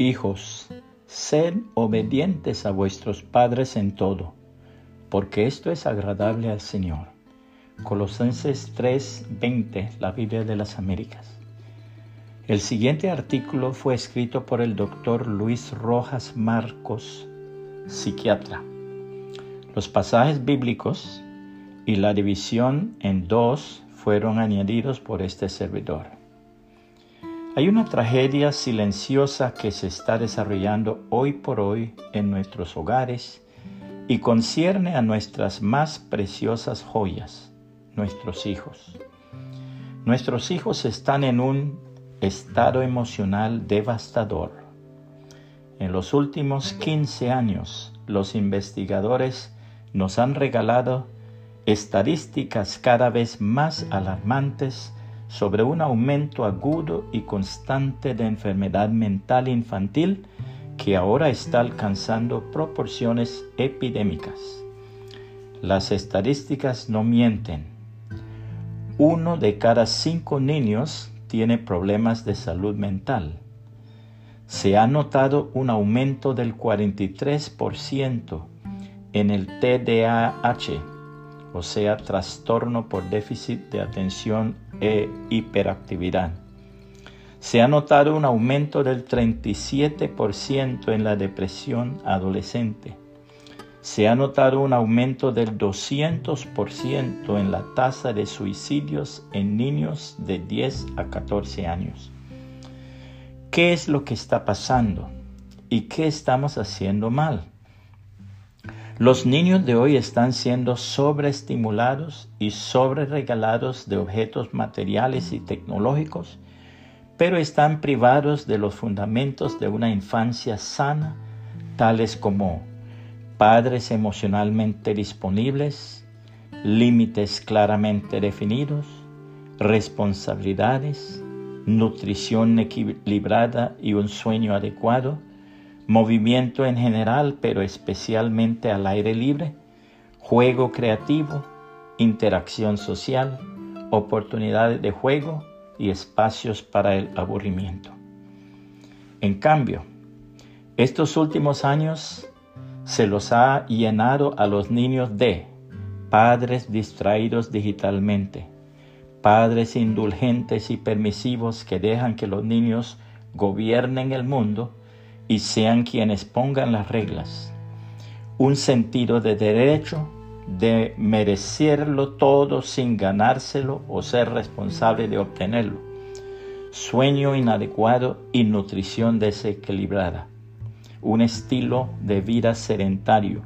Hijos, sed obedientes a vuestros padres en todo, porque esto es agradable al Señor. Colosenses 3:20, la Biblia de las Américas. El siguiente artículo fue escrito por el doctor Luis Rojas Marcos, psiquiatra. Los pasajes bíblicos y la división en dos fueron añadidos por este servidor. Hay una tragedia silenciosa que se está desarrollando hoy por hoy en nuestros hogares y concierne a nuestras más preciosas joyas, nuestros hijos. Nuestros hijos están en un estado emocional devastador. En los últimos 15 años, los investigadores nos han regalado estadísticas cada vez más alarmantes sobre un aumento agudo y constante de enfermedad mental infantil que ahora está alcanzando proporciones epidémicas. Las estadísticas no mienten. Uno de cada cinco niños tiene problemas de salud mental. Se ha notado un aumento del 43% en el TDAH, o sea, trastorno por déficit de atención e hiperactividad. Se ha notado un aumento del 37% en la depresión adolescente. Se ha notado un aumento del 200% en la tasa de suicidios en niños de 10 a 14 años. ¿Qué es lo que está pasando? ¿Y qué estamos haciendo mal? Los niños de hoy están siendo sobreestimulados y sobreregalados de objetos materiales y tecnológicos, pero están privados de los fundamentos de una infancia sana, tales como padres emocionalmente disponibles, límites claramente definidos, responsabilidades, nutrición equilibrada y un sueño adecuado, movimiento en general, pero especialmente al aire libre, juego creativo, interacción social, oportunidades de juego y espacios para el aburrimiento. En cambio, estos últimos años se los ha llenado a los niños de padres distraídos digitalmente, padres indulgentes y permisivos que dejan que los niños gobiernen el mundo y sean quienes pongan las reglas. Un sentido de derecho de merecerlo todo sin ganárselo o ser responsable de obtenerlo. Sueño inadecuado y nutrición desequilibrada. Un estilo de vida sedentario.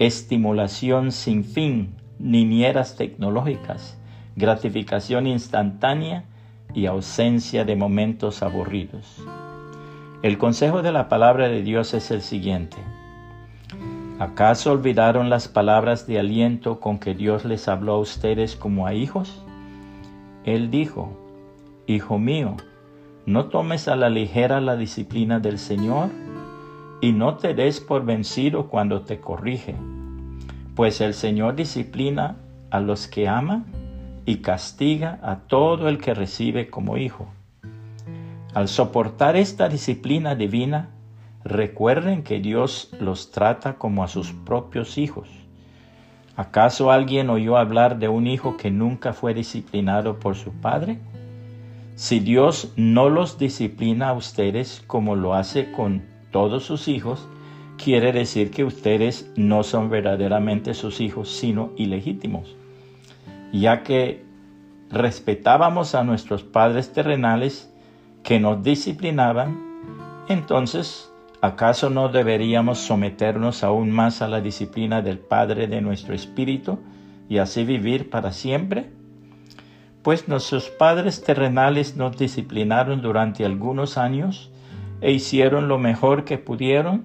Estimulación sin fin, niñeras tecnológicas, gratificación instantánea y ausencia de momentos aburridos. El consejo de la palabra de Dios es el siguiente. ¿Acaso olvidaron las palabras de aliento con que Dios les habló a ustedes como a hijos? Él dijo, Hijo mío, no tomes a la ligera la disciplina del Señor y no te des por vencido cuando te corrige, pues el Señor disciplina a los que ama y castiga a todo el que recibe como hijo. Al soportar esta disciplina divina, recuerden que Dios los trata como a sus propios hijos. ¿Acaso alguien oyó hablar de un hijo que nunca fue disciplinado por su padre? Si Dios no los disciplina a ustedes como lo hace con todos sus hijos, quiere decir que ustedes no son verdaderamente sus hijos, sino ilegítimos. Ya que respetábamos a nuestros padres terrenales, que nos disciplinaban, entonces, ¿acaso no deberíamos someternos aún más a la disciplina del Padre de nuestro Espíritu y así vivir para siempre? Pues nuestros padres terrenales nos disciplinaron durante algunos años e hicieron lo mejor que pudieron,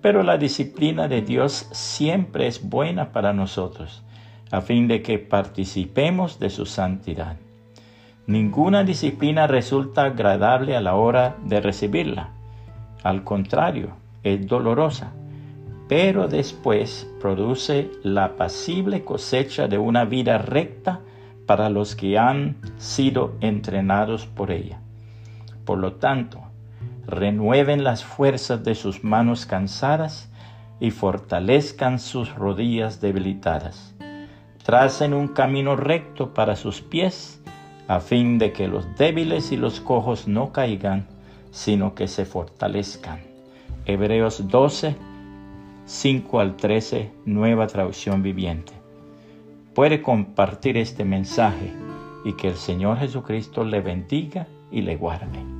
pero la disciplina de Dios siempre es buena para nosotros, a fin de que participemos de su santidad. Ninguna disciplina resulta agradable a la hora de recibirla. Al contrario, es dolorosa, pero después produce la apacible cosecha de una vida recta para los que han sido entrenados por ella. Por lo tanto, renueven las fuerzas de sus manos cansadas y fortalezcan sus rodillas debilitadas. Tracen un camino recto para sus pies, a fin de que los débiles y los cojos no caigan, sino que se fortalezcan. Hebreos 12, 5 al 13, nueva traducción viviente. Puede compartir este mensaje y que el Señor Jesucristo le bendiga y le guarde.